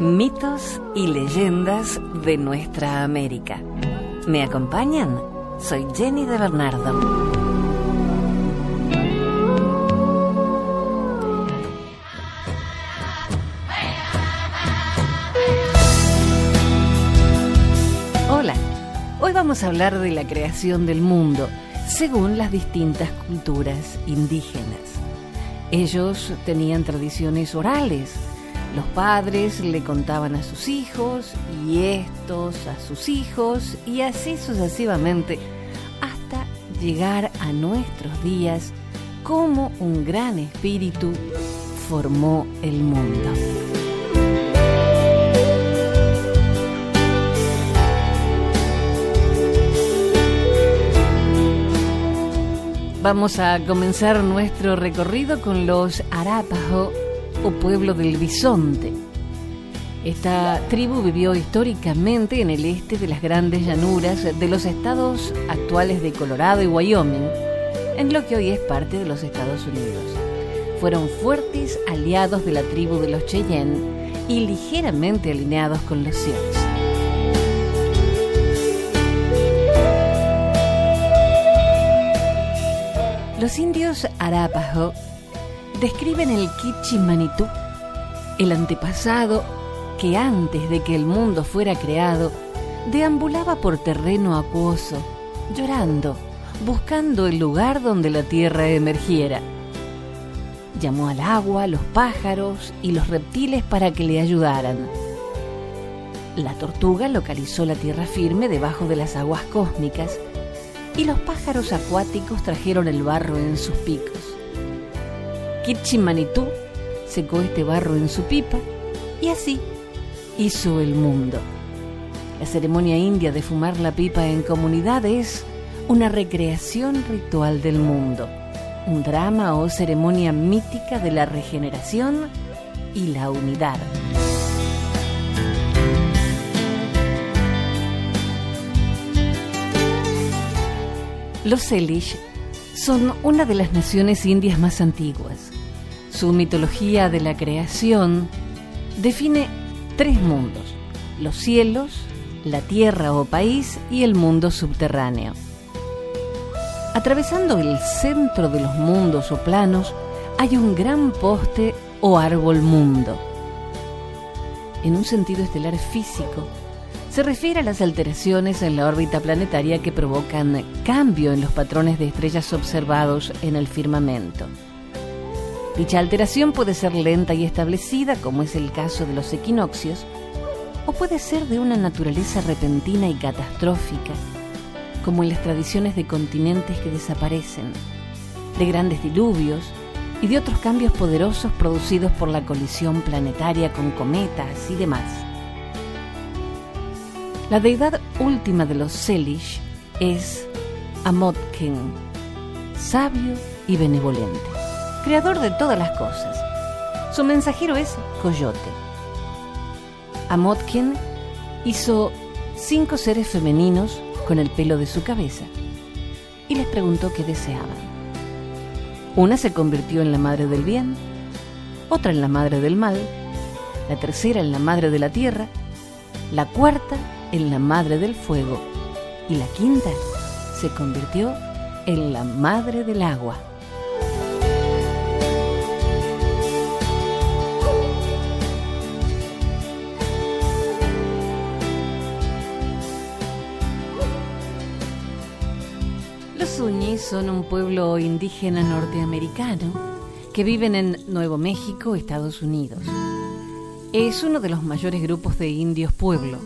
Mitos y leyendas de nuestra América. ¿Me acompañan? Soy Jenny de Bernardo. Hola, hoy vamos a hablar de la creación del mundo según las distintas culturas indígenas. Ellos tenían tradiciones orales. Los padres le contaban a sus hijos y estos a sus hijos y así sucesivamente hasta llegar a nuestros días como un gran espíritu formó el mundo. Vamos a comenzar nuestro recorrido con los Arapaho o pueblo del bisonte. Esta tribu vivió históricamente en el este de las grandes llanuras de los estados actuales de Colorado y Wyoming, en lo que hoy es parte de los Estados Unidos. Fueron fuertes aliados de la tribu de los Cheyenne y ligeramente alineados con los Sioux. Los indios Arapaho describen el Kichimanitú, el antepasado que antes de que el mundo fuera creado, deambulaba por terreno acuoso, llorando, buscando el lugar donde la tierra emergiera. Llamó al agua, los pájaros y los reptiles para que le ayudaran. La tortuga localizó la tierra firme debajo de las aguas cósmicas y los pájaros acuáticos trajeron el barro en sus picos. Kitchimanitú secó este barro en su pipa y así hizo el mundo. La ceremonia india de fumar la pipa en comunidad es una recreación ritual del mundo, un drama o ceremonia mítica de la regeneración y la unidad. Los Salish son una de las naciones indias más antiguas. Su mitología de la creación define tres mundos, los cielos, la tierra o país y el mundo subterráneo. Atravesando el centro de los mundos o planos hay un gran poste o árbol mundo. En un sentido estelar físico, se refiere a las alteraciones en la órbita planetaria que provocan cambio en los patrones de estrellas observados en el firmamento. Dicha alteración puede ser lenta y establecida, como es el caso de los equinoccios, o puede ser de una naturaleza repentina y catastrófica, como en las tradiciones de continentes que desaparecen, de grandes diluvios y de otros cambios poderosos producidos por la colisión planetaria con cometas y demás. La deidad última de los Selish es Amotkin, sabio y benevolente, creador de todas las cosas. Su mensajero es Coyote. Amotkin hizo cinco seres femeninos con el pelo de su cabeza y les preguntó qué deseaban. Una se convirtió en la madre del bien, otra en la madre del mal, la tercera en la madre de la tierra, la cuarta en la madre del fuego y la quinta se convirtió en la madre del agua. Suñis son un pueblo indígena norteamericano que viven en Nuevo México, Estados Unidos. Es uno de los mayores grupos de indios pueblo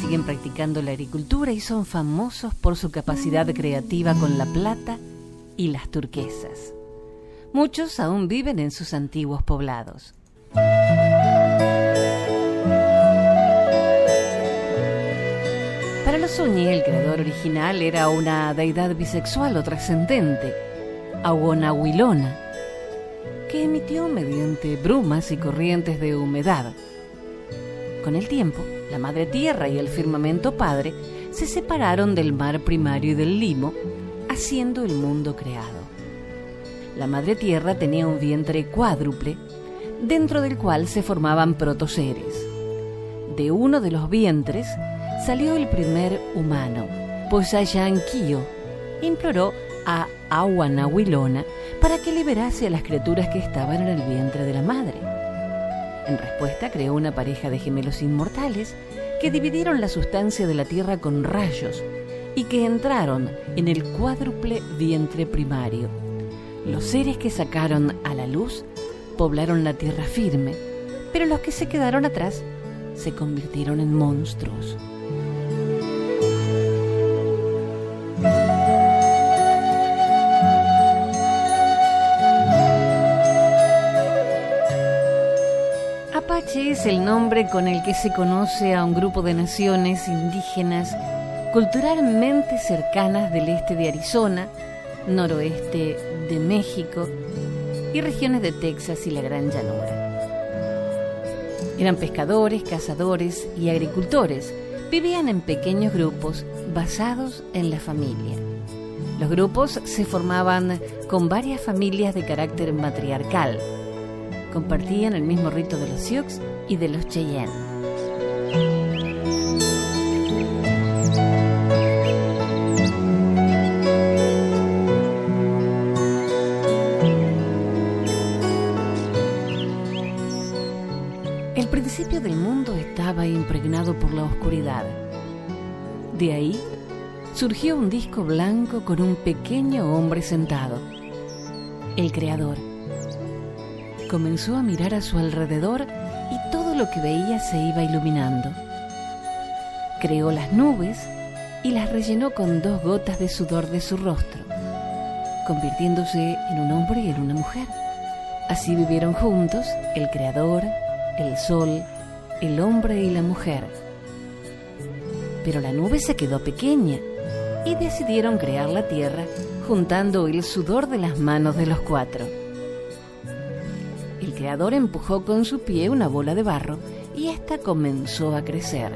siguen practicando la agricultura y son famosos por su capacidad creativa con la plata y las turquesas. Muchos aún viven en sus antiguos poblados. Uñi, el creador original era una deidad bisexual o trascendente, Aguanahuilona, que emitió mediante brumas y corrientes de humedad. Con el tiempo, la madre tierra y el firmamento padre se separaron del mar primario y del limo, haciendo el mundo creado. La madre tierra tenía un vientre cuádruple, dentro del cual se formaban protoseres. de uno de los vientres salió el primer humano, Kio imploró a Ahuanahuilona para que liberase a las criaturas que estaban en el vientre de la madre. En respuesta creó una pareja de gemelos inmortales que dividieron la sustancia de la tierra con rayos y que entraron en el cuádruple vientre primario. Los seres que sacaron a la luz poblaron la tierra firme, pero los que se quedaron atrás se convirtieron en monstruos. Es el nombre con el que se conoce a un grupo de naciones indígenas culturalmente cercanas del este de Arizona, noroeste de México y regiones de Texas y la Gran Llanura. Eran pescadores, cazadores y agricultores. Vivían en pequeños grupos basados en la familia. Los grupos se formaban con varias familias de carácter matriarcal. Compartían el mismo rito de los Sioux y de los Cheyenne. principio del mundo estaba impregnado por la oscuridad. De ahí surgió un disco blanco con un pequeño hombre sentado, el Creador. Comenzó a mirar a su alrededor y todo lo que veía se iba iluminando. Creó las nubes y las rellenó con dos gotas de sudor de su rostro, convirtiéndose en un hombre y en una mujer. Así vivieron juntos el Creador, el sol, el hombre y la mujer. Pero la nube se quedó pequeña y decidieron crear la tierra juntando el sudor de las manos de los cuatro. Creador empujó con su pie una bola de barro y ésta comenzó a crecer.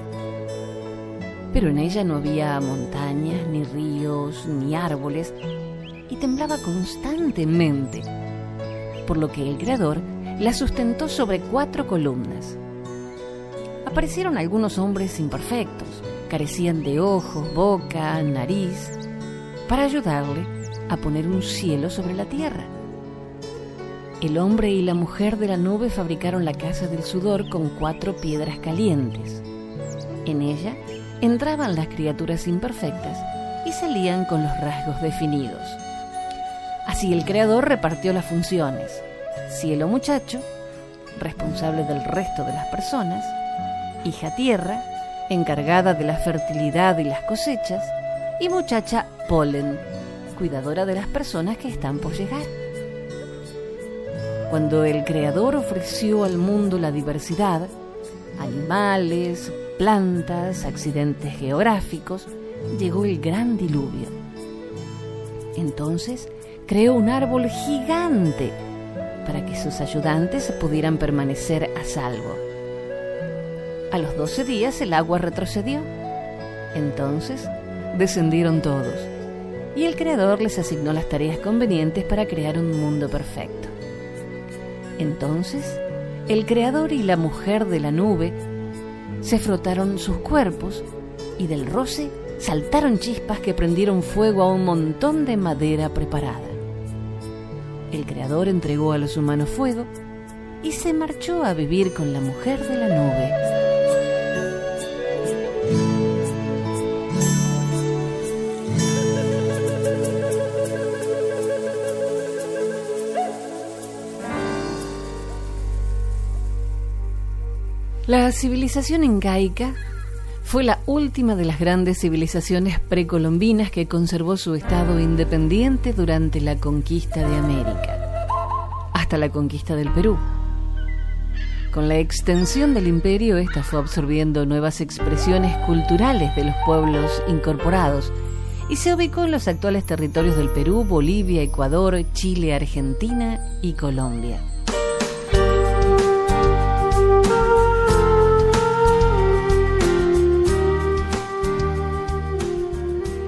Pero en ella no había montañas, ni ríos, ni árboles, y temblaba constantemente, por lo que el creador la sustentó sobre cuatro columnas. Aparecieron algunos hombres imperfectos, carecían de ojos, boca, nariz, para ayudarle a poner un cielo sobre la tierra. El hombre y la mujer de la nube fabricaron la casa del sudor con cuatro piedras calientes. En ella entraban las criaturas imperfectas y salían con los rasgos definidos. Así el creador repartió las funciones cielo muchacho, responsable del resto de las personas, hija tierra, encargada de la fertilidad y las cosechas, y muchacha polen, cuidadora de las personas que están por llegar. Cuando el Creador ofreció al mundo la diversidad, animales, plantas, accidentes geográficos, llegó el gran diluvio. Entonces creó un árbol gigante para que sus ayudantes pudieran permanecer a salvo. A los doce días el agua retrocedió. Entonces descendieron todos y el Creador les asignó las tareas convenientes para crear un mundo perfecto. Entonces el Creador y la mujer de la nube se frotaron sus cuerpos y del roce saltaron chispas que prendieron fuego a un montón de madera preparada el Creador entregó a los humanos fuego y se marchó a vivir con la mujer de la nube. La civilización incaica fue la última de las grandes civilizaciones precolombinas que conservó su estado independiente durante la conquista de América, hasta la conquista del Perú. Con la extensión del imperio, esta fue absorbiendo nuevas expresiones culturales de los pueblos incorporados y se ubicó en los actuales territorios del Perú, Bolivia, Ecuador, Chile, Argentina y Colombia.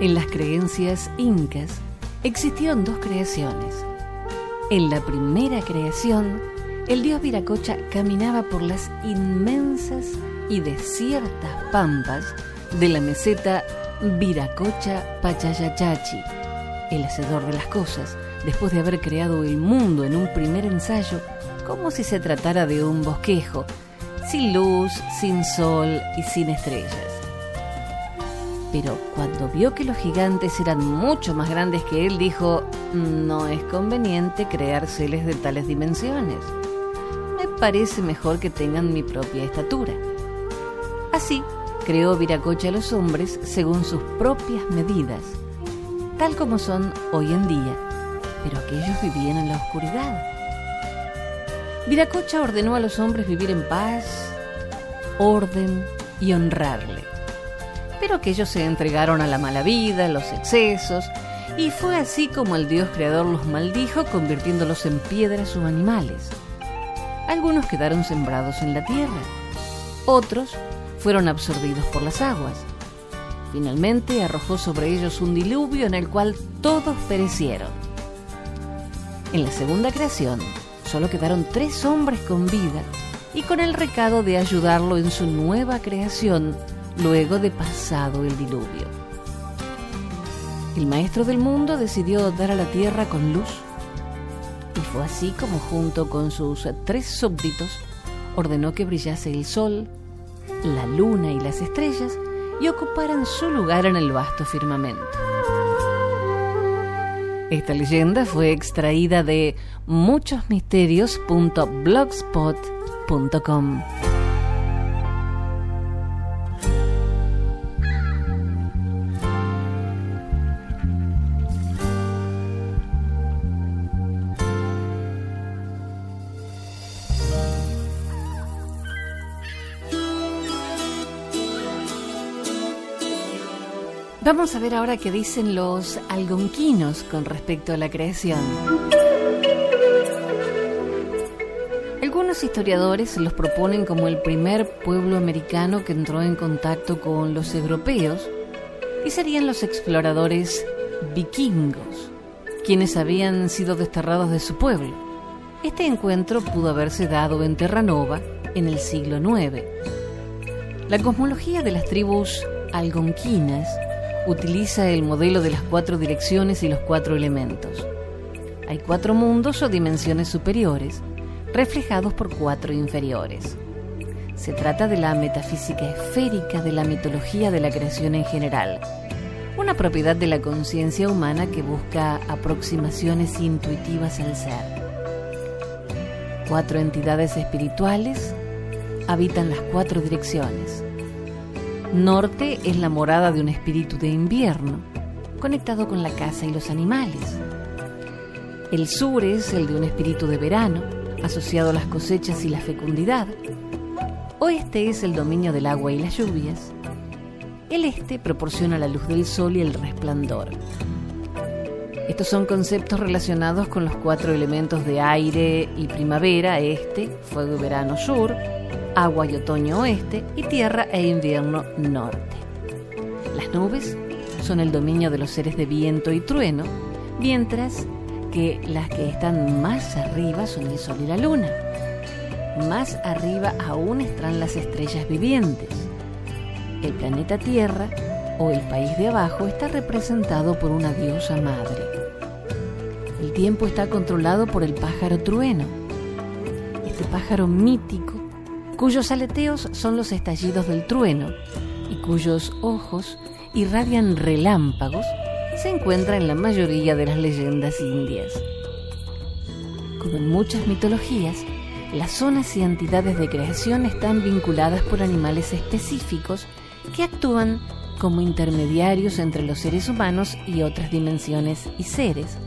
En las creencias incas existieron dos creaciones. En la primera creación, el dios Viracocha caminaba por las inmensas y desiertas pampas de la meseta Viracocha Pachayachachi, el hacedor de las cosas, después de haber creado el mundo en un primer ensayo, como si se tratara de un bosquejo, sin luz, sin sol y sin estrellas. Pero cuando vio que los gigantes eran mucho más grandes que él, dijo, no es conveniente crear seres de tales dimensiones. Me parece mejor que tengan mi propia estatura. Así, creó Viracocha a los hombres según sus propias medidas, tal como son hoy en día, pero aquellos vivían en la oscuridad. Viracocha ordenó a los hombres vivir en paz, orden y honrarle. Pero aquellos se entregaron a la mala vida, los excesos, y fue así como el Dios creador los maldijo, convirtiéndolos en piedras o animales. Algunos quedaron sembrados en la tierra, otros fueron absorbidos por las aguas. Finalmente arrojó sobre ellos un diluvio en el cual todos perecieron. En la segunda creación solo quedaron tres hombres con vida y con el recado de ayudarlo en su nueva creación luego de pasado el diluvio. El maestro del mundo decidió dar a la tierra con luz y fue así como junto con sus tres súbditos ordenó que brillase el sol, la luna y las estrellas y ocuparan su lugar en el vasto firmamento. Esta leyenda fue extraída de muchosmisterios.blogspot.com. Vamos a ver ahora qué dicen los algonquinos con respecto a la creación. Algunos historiadores los proponen como el primer pueblo americano que entró en contacto con los europeos y serían los exploradores vikingos, quienes habían sido desterrados de su pueblo. Este encuentro pudo haberse dado en Terranova en el siglo IX. La cosmología de las tribus algonquinas utiliza el modelo de las cuatro direcciones y los cuatro elementos. Hay cuatro mundos o dimensiones superiores, reflejados por cuatro inferiores. Se trata de la metafísica esférica de la mitología de la creación en general, una propiedad de la conciencia humana que busca aproximaciones intuitivas al ser. Cuatro entidades espirituales habitan las cuatro direcciones Norte es la morada de un espíritu de invierno, conectado con la casa y los animales. El sur es el de un espíritu de verano, asociado a las cosechas y la fecundidad. Oeste es el dominio del agua y las lluvias. El este proporciona la luz del sol y el resplandor. Estos son conceptos relacionados con los cuatro elementos de aire y primavera, este, fuego y verano sur, agua y otoño oeste y tierra e invierno norte. Las nubes son el dominio de los seres de viento y trueno, mientras que las que están más arriba son el sol y la luna. Más arriba aún están las estrellas vivientes. El planeta Tierra o el país de abajo está representado por una diosa madre. El tiempo está controlado por el pájaro trueno. Este pájaro mítico cuyos aleteos son los estallidos del trueno y cuyos ojos irradian relámpagos, se encuentra en la mayoría de las leyendas indias. Como en muchas mitologías, las zonas y entidades de creación están vinculadas por animales específicos que actúan como intermediarios entre los seres humanos y otras dimensiones y seres,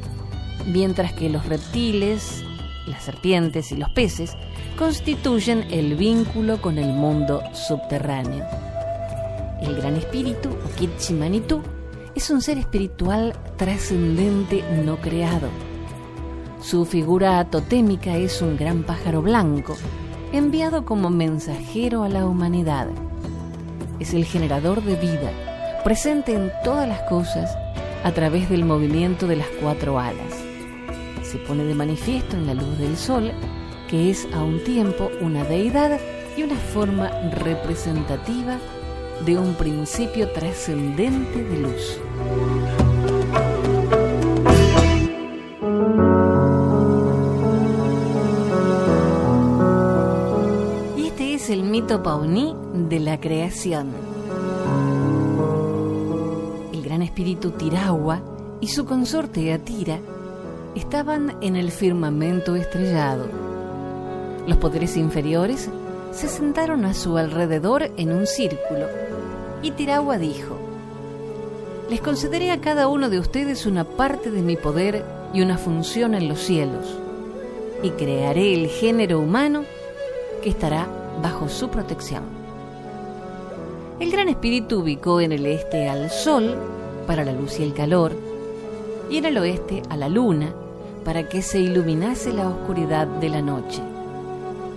mientras que los reptiles, las serpientes y los peces constituyen el vínculo con el mundo subterráneo. El Gran Espíritu, o es un ser espiritual trascendente no creado. Su figura totémica es un gran pájaro blanco, enviado como mensajero a la humanidad. Es el generador de vida, presente en todas las cosas a través del movimiento de las cuatro alas. Se pone de manifiesto en la luz del sol que es a un tiempo una deidad y una forma representativa de un principio trascendente de luz. Y este es el mito pauní de la creación. El gran espíritu Tiragua y su consorte Atira estaban en el firmamento estrellado. Los poderes inferiores se sentaron a su alrededor en un círculo y Tiragua dijo, Les concederé a cada uno de ustedes una parte de mi poder y una función en los cielos, y crearé el género humano que estará bajo su protección. El Gran Espíritu ubicó en el este al Sol para la luz y el calor, y en el oeste a la Luna para que se iluminase la oscuridad de la noche,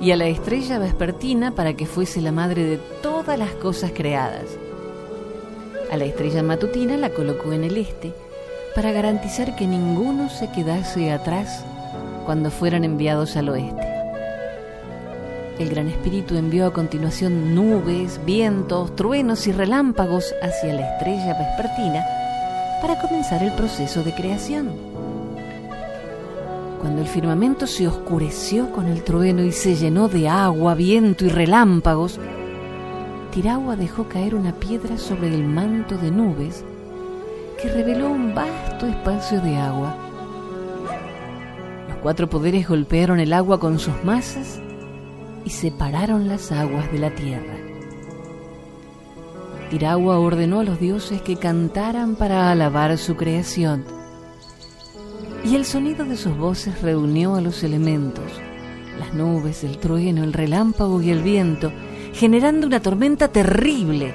y a la estrella vespertina para que fuese la madre de todas las cosas creadas a la estrella matutina la colocó en el este para garantizar que ninguno se quedase atrás cuando fueran enviados al oeste. El Gran Espíritu envió a continuación nubes, vientos, truenos y relámpagos hacia la estrella vespertina para comenzar el proceso de creación. Cuando el firmamento se oscureció con el trueno y se llenó de agua, viento y relámpagos, Tiragua dejó caer una piedra sobre el manto de nubes que reveló un vasto espacio de agua. Los cuatro poderes golpearon el agua con sus masas y separaron las aguas de la tierra. Tiragua ordenó a los dioses que cantaran para alabar su creación, y el sonido de sus voces reunió a los elementos, las nubes, el trueno, el relámpago y el viento, generando una tormenta terrible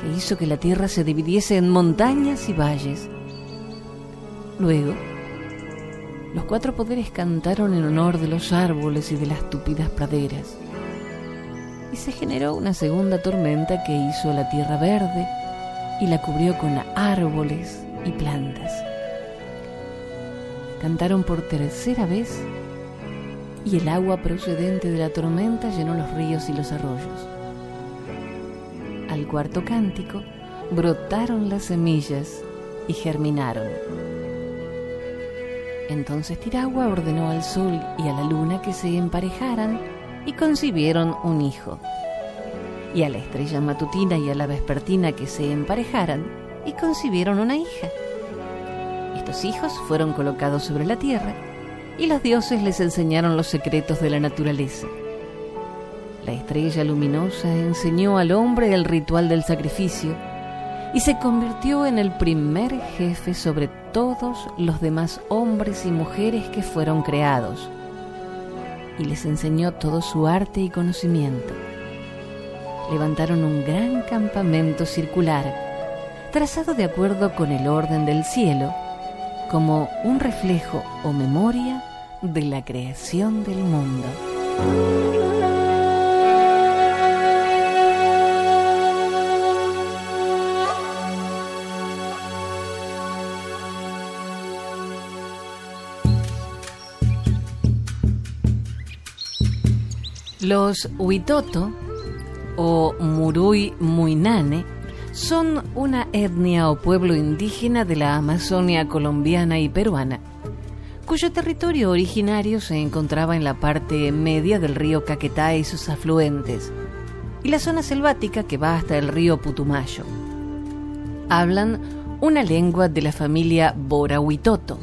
que hizo que la tierra se dividiese en montañas y valles. Luego, los cuatro poderes cantaron en honor de los árboles y de las tupidas praderas. Y se generó una segunda tormenta que hizo la tierra verde y la cubrió con árboles y plantas. Cantaron por tercera vez y el agua procedente de la tormenta llenó los ríos y los arroyos. Al cuarto cántico brotaron las semillas y germinaron. Entonces Tiragua ordenó al sol y a la luna que se emparejaran y concibieron un hijo. Y a la estrella matutina y a la vespertina que se emparejaran y concibieron una hija. Hijos fueron colocados sobre la tierra y los dioses les enseñaron los secretos de la naturaleza. La estrella luminosa enseñó al hombre el ritual del sacrificio y se convirtió en el primer jefe sobre todos los demás hombres y mujeres que fueron creados, y les enseñó todo su arte y conocimiento. Levantaron un gran campamento circular, trazado de acuerdo con el orden del cielo, como un reflejo o memoria de la creación del mundo. Los Huitoto o Murui Muinane son una etnia o pueblo indígena de la Amazonia colombiana y peruana, cuyo territorio originario se encontraba en la parte media del río Caquetá y sus afluentes, y la zona selvática que va hasta el río Putumayo. Hablan una lengua de la familia Bora-Huitoto.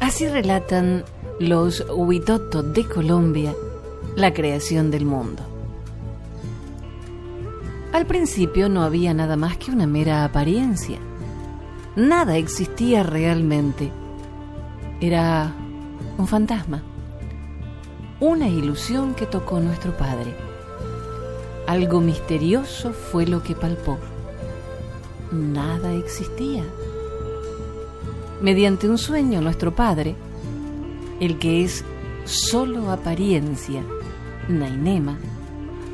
Así relatan los Huitoto de Colombia la creación del mundo. Al principio no había nada más que una mera apariencia. Nada existía realmente. Era un fantasma. Una ilusión que tocó nuestro Padre. Algo misterioso fue lo que palpó. Nada existía. Mediante un sueño nuestro Padre, el que es solo apariencia, Nainema,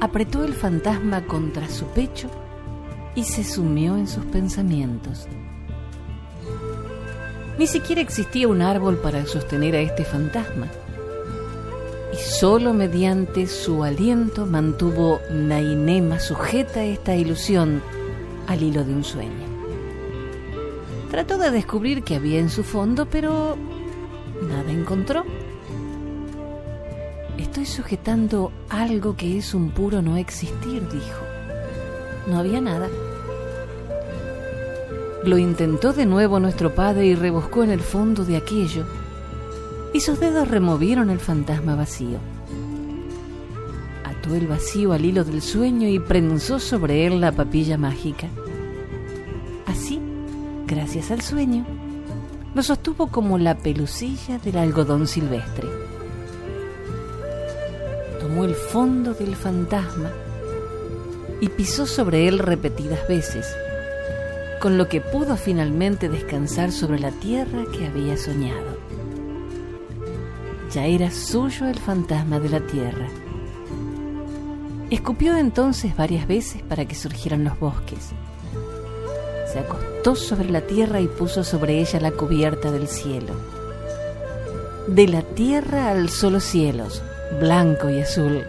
apretó el fantasma contra su pecho y se sumió en sus pensamientos. Ni siquiera existía un árbol para sostener a este fantasma. Y solo mediante su aliento mantuvo Nainema sujeta esta ilusión al hilo de un sueño. Trató de descubrir qué había en su fondo, pero nada encontró. Sujetando algo que es un puro no existir, dijo. No había nada. Lo intentó de nuevo nuestro padre y rebuscó en el fondo de aquello, y sus dedos removieron el fantasma vacío. Ató el vacío al hilo del sueño y prensó sobre él la papilla mágica. Así, gracias al sueño, lo sostuvo como la pelucilla del algodón silvestre. Tomó el fondo del fantasma y pisó sobre él repetidas veces, con lo que pudo finalmente descansar sobre la tierra que había soñado. Ya era suyo el fantasma de la tierra. Escupió entonces varias veces para que surgieran los bosques se acostó sobre la tierra y puso sobre ella la cubierta del cielo. De la tierra alzó los cielos, blanco y azul,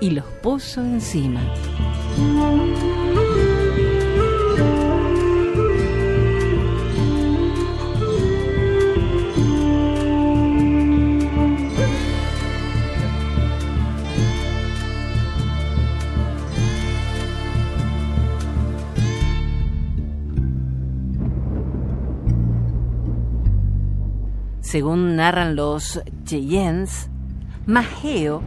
y los puso encima. Según narran los Cheyennes, Majeo,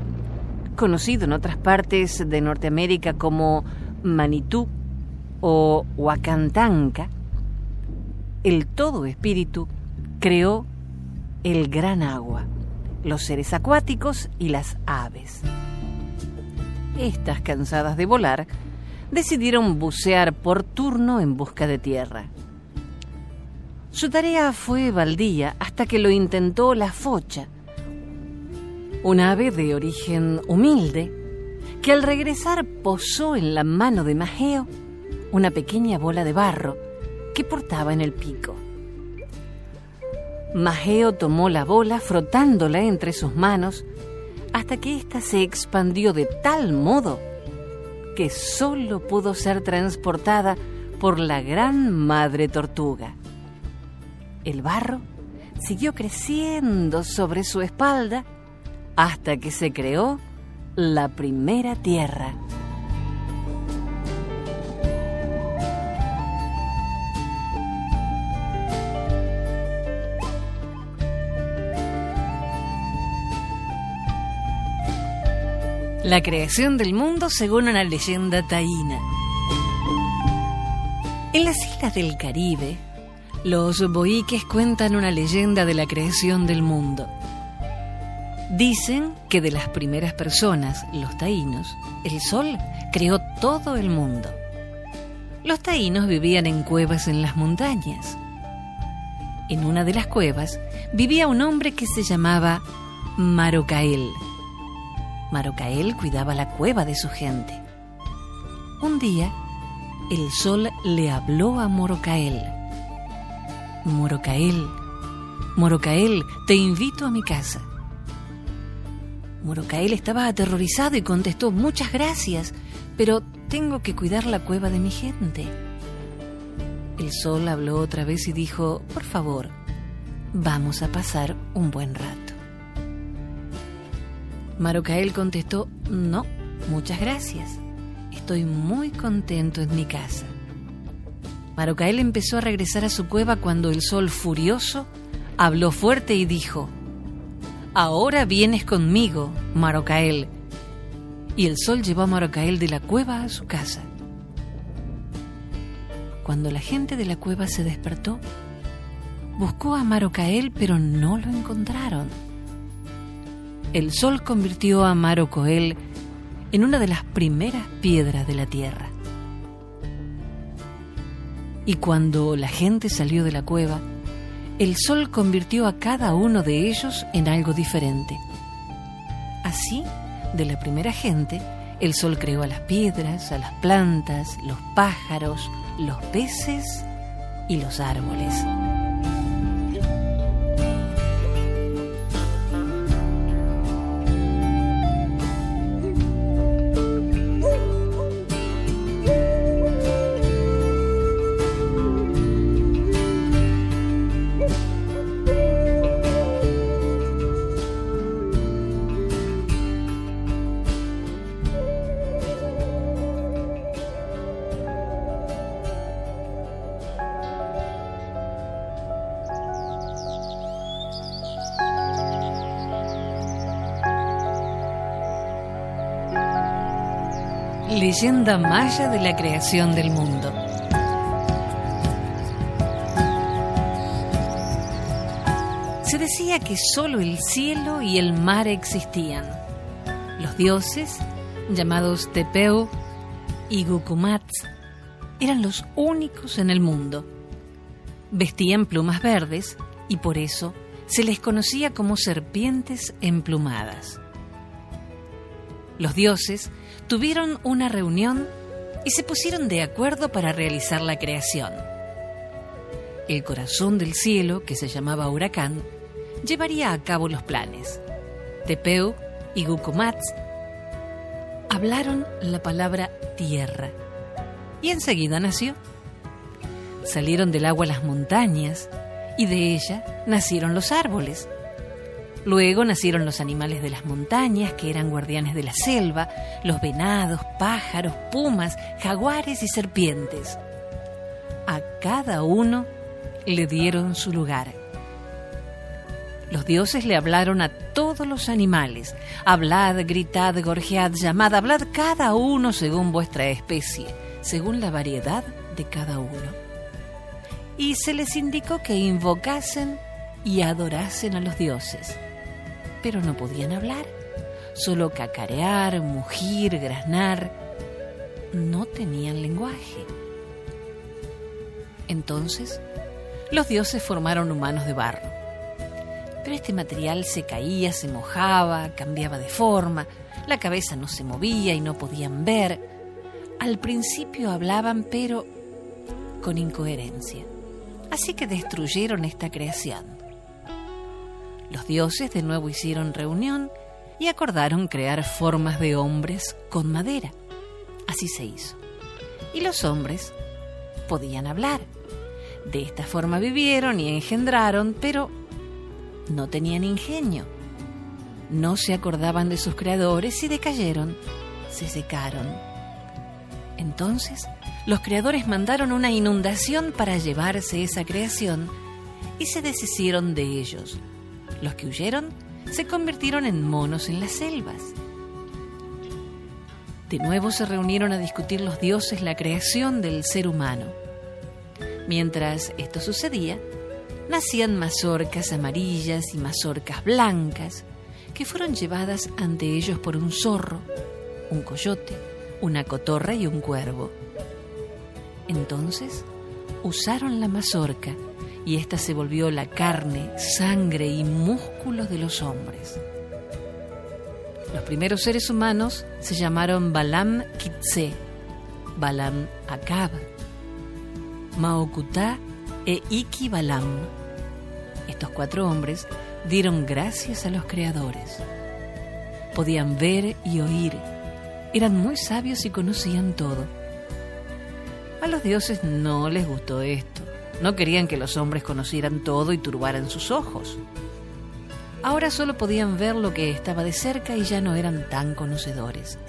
conocido en otras partes de Norteamérica como Manitú o Huacantanca, el todo espíritu creó el gran agua, los seres acuáticos y las aves. Estas, cansadas de volar, decidieron bucear por turno en busca de tierra. Su tarea fue baldía hasta que lo intentó la focha, un ave de origen humilde que al regresar posó en la mano de Mageo una pequeña bola de barro que portaba en el pico. Mageo tomó la bola frotándola entre sus manos hasta que ésta se expandió de tal modo que sólo pudo ser transportada por la gran madre tortuga. El barro siguió creciendo sobre su espalda hasta que se creó la primera tierra. La creación del mundo según una leyenda taína. En las islas del Caribe, los boiques cuentan una leyenda de la creación del mundo. Dicen que de las primeras personas, los taínos, el sol creó todo el mundo. Los taínos vivían en cuevas en las montañas. En una de las cuevas vivía un hombre que se llamaba Marocael. Marocael cuidaba la cueva de su gente. Un día, el sol le habló a Morocael Morocael, Morocael, te invito a mi casa. Morocael estaba aterrorizado y contestó, muchas gracias, pero tengo que cuidar la cueva de mi gente. El sol habló otra vez y dijo, por favor, vamos a pasar un buen rato. Marocael contestó, no, muchas gracias, estoy muy contento en mi casa. Marocael empezó a regresar a su cueva cuando el sol furioso habló fuerte y dijo, Ahora vienes conmigo, Marocael. Y el sol llevó a Marocael de la cueva a su casa. Cuando la gente de la cueva se despertó, buscó a Marocael pero no lo encontraron. El sol convirtió a Marocoel en una de las primeras piedras de la tierra. Y cuando la gente salió de la cueva, el sol convirtió a cada uno de ellos en algo diferente. Así, de la primera gente, el sol creó a las piedras, a las plantas, los pájaros, los peces y los árboles. Leyenda maya de la creación del mundo. Se decía que solo el cielo y el mar existían. Los dioses, llamados Tepeu y Gukumats, eran los únicos en el mundo. Vestían plumas verdes y por eso se les conocía como serpientes emplumadas. Los dioses tuvieron una reunión y se pusieron de acuerdo para realizar la creación. El corazón del cielo, que se llamaba Huracán, llevaría a cabo los planes. Tepeu y Gukumats hablaron la palabra tierra y enseguida nació. Salieron del agua las montañas y de ella nacieron los árboles. Luego nacieron los animales de las montañas, que eran guardianes de la selva, los venados, pájaros, pumas, jaguares y serpientes. A cada uno le dieron su lugar. Los dioses le hablaron a todos los animales. Hablad, gritad, gorjead, llamad, hablad cada uno según vuestra especie, según la variedad de cada uno. Y se les indicó que invocasen y adorasen a los dioses pero no podían hablar, solo cacarear, mugir, graznar. No tenían lenguaje. Entonces, los dioses formaron humanos de barro. Pero este material se caía, se mojaba, cambiaba de forma, la cabeza no se movía y no podían ver. Al principio hablaban, pero con incoherencia. Así que destruyeron esta creación. Los dioses de nuevo hicieron reunión y acordaron crear formas de hombres con madera. Así se hizo. Y los hombres podían hablar. De esta forma vivieron y engendraron, pero no tenían ingenio. No se acordaban de sus creadores y decayeron, se secaron. Entonces, los creadores mandaron una inundación para llevarse esa creación y se deshicieron de ellos los que huyeron se convirtieron en monos en las selvas. De nuevo se reunieron a discutir los dioses la creación del ser humano. Mientras esto sucedía, nacían mazorcas amarillas y mazorcas blancas que fueron llevadas ante ellos por un zorro, un coyote, una cotorra y un cuervo. Entonces usaron la mazorca y ésta se volvió la carne, sangre y músculos de los hombres. Los primeros seres humanos se llamaron Balam Kitse, Balam Akab, Maokutá e Iki Balam. Estos cuatro hombres dieron gracias a los creadores. Podían ver y oír, eran muy sabios y conocían todo. A los dioses no les gustó esto no querían que los hombres conocieran todo y turbaran sus ojos. Ahora solo podían ver lo que estaba de cerca y ya no eran tan conocedores.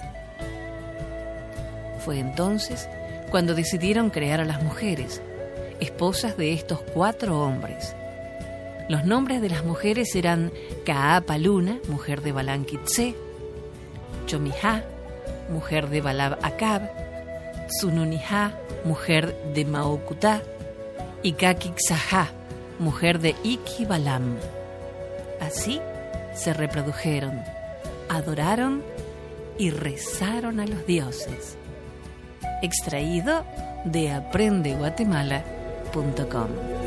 Fue entonces cuando decidieron crear a las mujeres, esposas de estos cuatro hombres. Los nombres de las mujeres eran Kaapaluna, mujer de Balan Kitse, mujer de Balab Akab, Tsununiha, mujer de Maokutá, y Kakixahá, mujer de Ikibalam. Así se reprodujeron, adoraron y rezaron a los dioses. Extraído de aprendeguatemala.com.